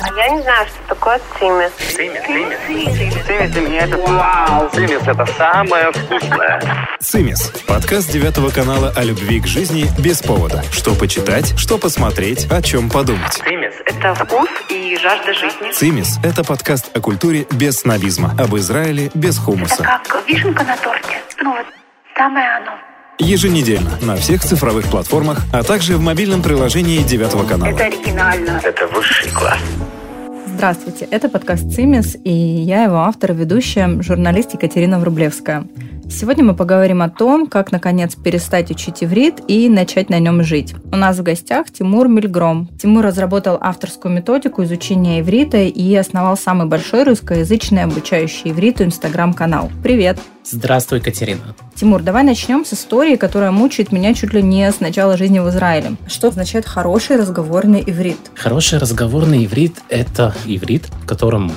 А я не знаю, что такое цимис. Цимис, цимис. Цимис для меня это вау. Цимис это самое вкусное. «Цимис» – подкаст девятого канала о любви к жизни без повода. Что почитать, что посмотреть, о чем подумать. Цимис. Это вкус и жажда жизни. «Цимис» – это подкаст о культуре без снобизма, об Израиле без Это хумуса. как вишенка на торте. Ну вот, самое оно. Еженедельно на всех цифровых платформах, а также в мобильном приложении девятого канала. Это оригинально. Это высший класс. Здравствуйте, это подкаст «Цимис», и я его автор и ведущая, журналист Екатерина Врублевская. Сегодня мы поговорим о том, как, наконец, перестать учить иврит и начать на нем жить. У нас в гостях Тимур Мильгром. Тимур разработал авторскую методику изучения иврита и основал самый большой русскоязычный обучающий ивриту инстаграм-канал. Привет! Здравствуй, Катерина. Тимур, давай начнем с истории, которая мучает меня чуть ли не с начала жизни в Израиле. Что означает хороший разговорный иврит? Хороший разговорный иврит – это иврит, в котором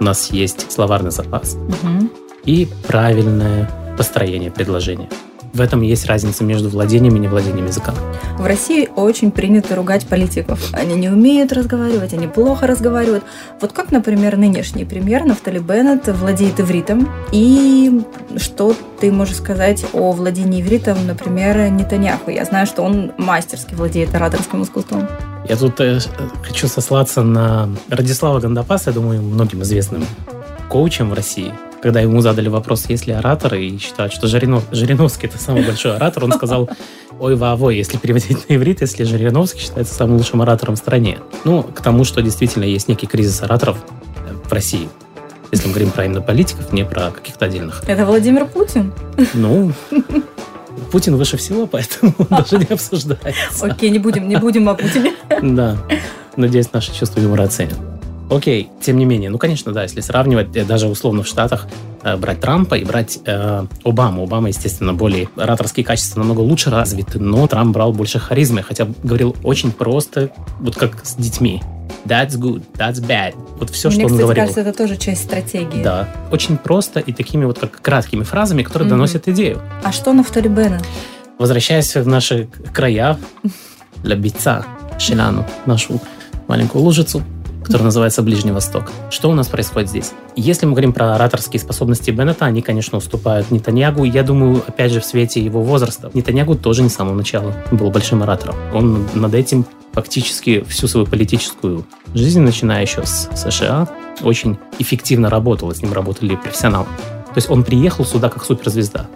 у нас есть словарный запас Мгм. и правильное построение предложения. В этом есть разница между владением и невладением языка. В России очень принято ругать политиков. Они не умеют разговаривать, они плохо разговаривают. Вот как, например, нынешний премьер Нафтали Беннет владеет ивритом. И что ты можешь сказать о владении ивритом, например, Нетаньяху? Я знаю, что он мастерски владеет ораторским искусством. Я тут э, хочу сослаться на Радислава Гандапаса, я думаю, многим известным коучем в России. Когда ему задали вопрос, есть ли ораторы, и считают, что Жирино- Жириновский это самый большой оратор, он сказал, ой, вовой, если переводить на иврит, если Жириновский считается самым лучшим оратором в стране. Ну, к тому, что действительно есть некий кризис ораторов э, в России. Если мы говорим про именно политиков, не про каких-то отдельных. Это Владимир Путин? Ну, Путин выше всего, поэтому даже не обсуждается. Окей, не будем, не будем о Путине. Да. Надеюсь, наше чувство юмора оценят. Окей, тем не менее, ну, конечно, да, если сравнивать э, даже условно в Штатах, э, брать Трампа и брать э, Обаму. Обама, естественно, более ораторские качества намного лучше развиты, но Трамп брал больше харизмы, хотя говорил очень просто, вот как с детьми. That's good, that's bad. Вот все, Мне, что он кстати, говорил. кажется, это тоже часть стратегии. Да, очень просто и такими вот как краткими фразами, которые Мгм. доносят идею. А что Нафтали Беннет? Возвращаясь в наши края, Лабица, Шиляну, нашу маленькую лужицу, которая называется Ближний Восток. Что у нас происходит здесь? Если мы говорим про ораторские способности Беннета, они, конечно, уступают Нетаньягу. Я думаю, опять же, в свете его возраста. Нетаньягу тоже не с самого начала был большим оратором. Он над этим фактически всю свою политическую жизнь, начиная еще с США, очень эффективно работал, с ним работали профессионалы. То есть он приехал сюда как суперзвезда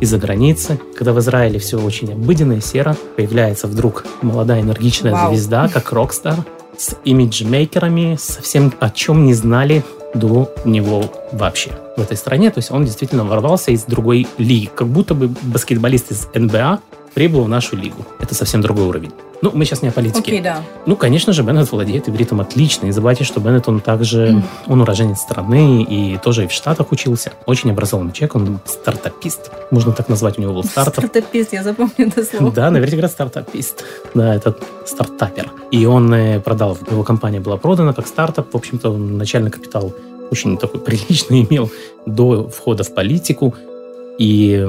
из-за границы, когда в Израиле все очень обыденно и серо, появляется вдруг молодая энергичная Вау. звезда, как рокстар, с имиджмейкерами, совсем о чем не знали до него вообще в этой стране. То есть он действительно ворвался из другой лиги, как будто бы баскетболист из НБА прибыл в нашу лигу. Это совсем другой уровень. Ну, мы сейчас не о политике. Окей, да. Ну, конечно же, Беннет владеет ивритом отлично. Не забывайте, что Беннет, он также, Мгм. он уроженец страны и тоже и в Штатах учился. Очень образованный человек, он стартапист. Можно так назвать, у него был стартап. Стартапист, я запомню это слово. Да, наверное, говорят стартапист. Да, это стартапер. И он э, продал, его компания была продана как стартап. В общем-то, он начальный капитал очень такой приличный имел до входа в политику. И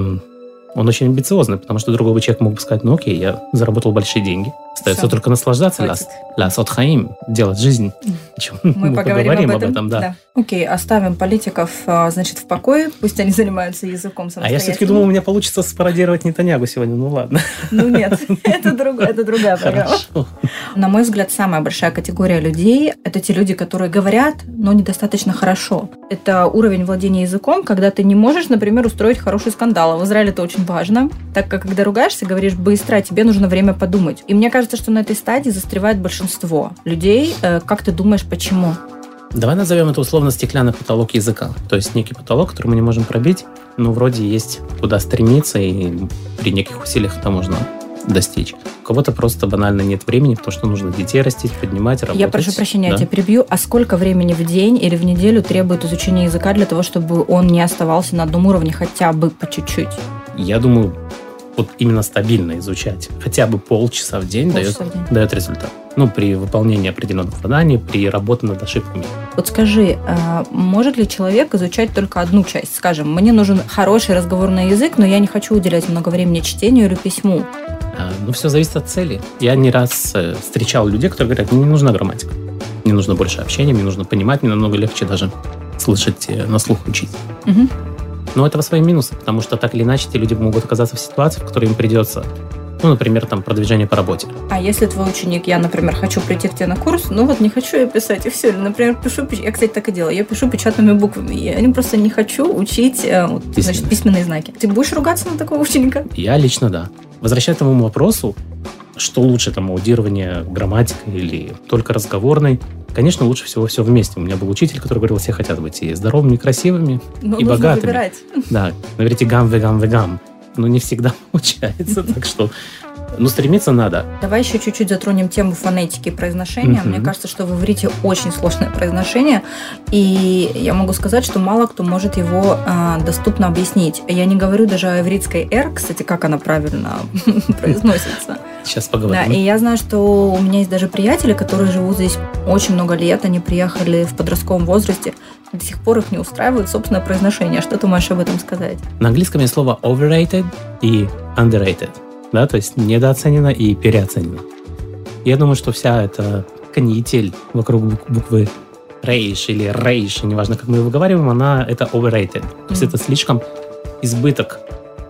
он очень амбициозный, потому что другой бы человек мог бы сказать, ну окей, я заработал большие деньги. Остается Всё. только наслаждаться. Хватит. Ля сот хаим, делать жизнь. Чем Мы, поговорим, об этом. да. Окей, оставим политиков, а, значит, в покое. Пусть они занимаются языком А я все-таки думал, у меня получится спародировать Нетаньягу сегодня. Ну ладно. Ну нет, это, друг- это другая программа. Хорошо. На мой взгляд, самая большая категория людей – это те люди, которые говорят, но недостаточно хорошо. Это уровень владения языком, когда ты не можешь, например, устроить хороший скандал. А в Израиле это очень важно, так как когда ругаешься, говоришь быстро, а тебе нужно время подумать. И мне кажется, что на этой стадии застревает большинство людей. Э, Как ты думаешь, почему? Давай назовем это условно стеклянный потолок языка. То есть некий потолок, который мы не можем пробить, но вроде есть куда стремиться, и при неких усилиях это можно достичь. У кого-то просто банально нет времени, потому что нужно детей растить, поднимать, работать. Я прошу прощения, я Да. тебя перебью. А сколько времени в день или в неделю требует изучение языка для того, чтобы он не оставался на одном уровне хотя бы по чуть-чуть? Я думаю, вот именно стабильно изучать хотя бы полчаса в день дает, Полчаса в день. дает результат. Ну, при выполнении определенных заданий, при работе над ошибками. Вот скажи, а, может ли человек изучать только одну часть? Скажем, мне нужен хороший разговорный язык, но я не хочу уделять много времени чтению или письму. А, Ну, все зависит от цели. Я не раз э, встречал людей, которые говорят, мне не нужна грамматика. Мне нужно больше общения, мне нужно понимать, мне намного легче даже слышать, э, на слух учить. Мгм. Но этого свои минусы, потому что так или иначе эти люди могут оказаться в ситуации, в которой им придется, ну, например, там, продвижение по работе. А если твой ученик, я, например, хочу прийти к тебе на курс, ну вот не хочу я писать, и все. Например, пишу, я, кстати, так и делаю, я пишу печатными буквами, я просто не хочу учить э, вот, значит, Письменные. знаки. Ты будешь ругаться на такого ученика? Я лично да. Возвращаясь к тому вопросу, что лучше, там, аудирование, грамматика или только разговорный, конечно, лучше всего все вместе. У меня был учитель, который говорил, все хотят быть и здоровыми, и красивыми, Но И богатыми. выбирать. Да, говорите гам, вегам, вегам. Но не всегда получается, так что... Ну, стремиться надо. Давай еще чуть-чуть затронем тему фонетики и произношения. Мгм. Мне кажется, что в иврите очень сложное произношение, и я могу сказать, что мало кто может его а, доступно объяснить. Я не говорю даже о ивритской «р», кстати, как она правильно произносится. Сейчас Да, поговорим. и я знаю, что у меня есть даже приятели, которые живут здесь очень много лет, они приехали в подростковом возрасте, до сих пор их не устраивает собственное произношение. Что ты можешь об этом сказать? На английском есть слово overrated и underrated. Да, то есть недооценено и переоценено. Я думаю, что вся эта канитель вокруг бук- буквы рейш или рейш, неважно, как мы ее выговариваем, она это overrated. То есть это слишком избыток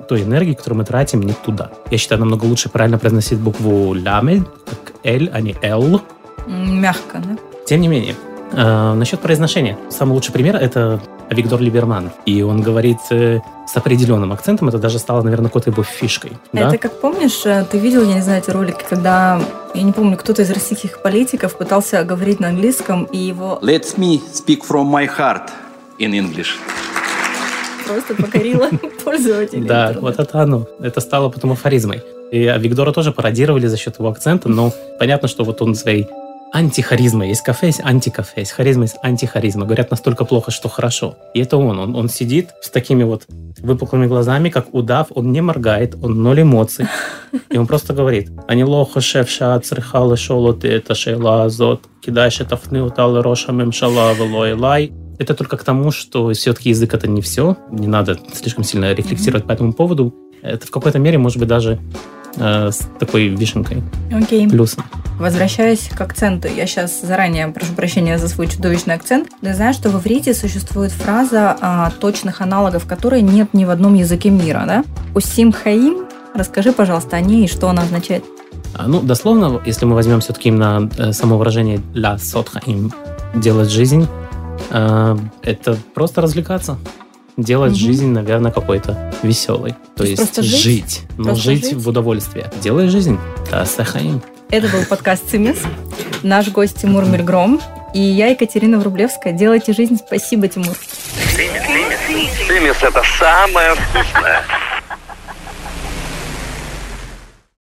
той энергии, которую мы тратим не туда. Я считаю, намного лучше правильно произносить букву ламель, как L, а не L. М, Мягко, да? Тем не менее, э, насчет произношения. Самый лучший пример – это Виктор Либерман. И он говорит э, с определенным акцентом. Это даже стало, наверное, какой-то его фишкой. да? Это как помнишь, э, ты видел, я не знаю, эти ролики, когда, я не помню, кто-то из российских политиков пытался говорить на английском, и его Let me speak from my heart in English. Просто покорило пользователей. Да, вот это оно. Это стало потом афоризмой. И а, Виктора тоже пародировали за счет его акцента, но понятно, что вот он своей антихаризмой. Есть кафе, есть антикафе, есть харизма, есть антихаризма. Говорят, настолько плохо, что хорошо. И это он. Он, он сидит с такими вот выпуклыми глазами, как удав, он не моргает, он ноль эмоций. И он просто говорит, они лохо шеф шат црихалы шолоты, это шейла азот, кидаешь это фнеуталы роша мемшала велой лай. Это только к тому, что все-таки язык это не все. Не надо слишком сильно рефлексировать по этому поводу. Это в какой-то мере может быть даже э, с такой вишенкой, Окей. плюсом. Возвращаясь к акценту, я сейчас заранее прошу прощения за свой чудовищный акцент. Ты знаешь, что в иврите существует фраза а, точных аналогов, которой нет ни в одном языке мира, да? Усим хаим. Расскажи, пожалуйста, о ней и что она означает. А, Ну, дословно, если мы возьмем все-таки именно э, само выражение «ля сотха им» делать жизнь, это просто развлекаться. Делать Мгм. жизнь, наверное, какой-то веселой. То, То есть есть просто жить? Но Просто жить, жить? в удовольствие. Делай жизнь. Да, сахаим. Это был подкаст «Цимис». Наш гость Тимур Мельгром. И я, Екатерина Врублевская. Делайте жизнь. Спасибо, Тимур. Цимис – это самое вкусное.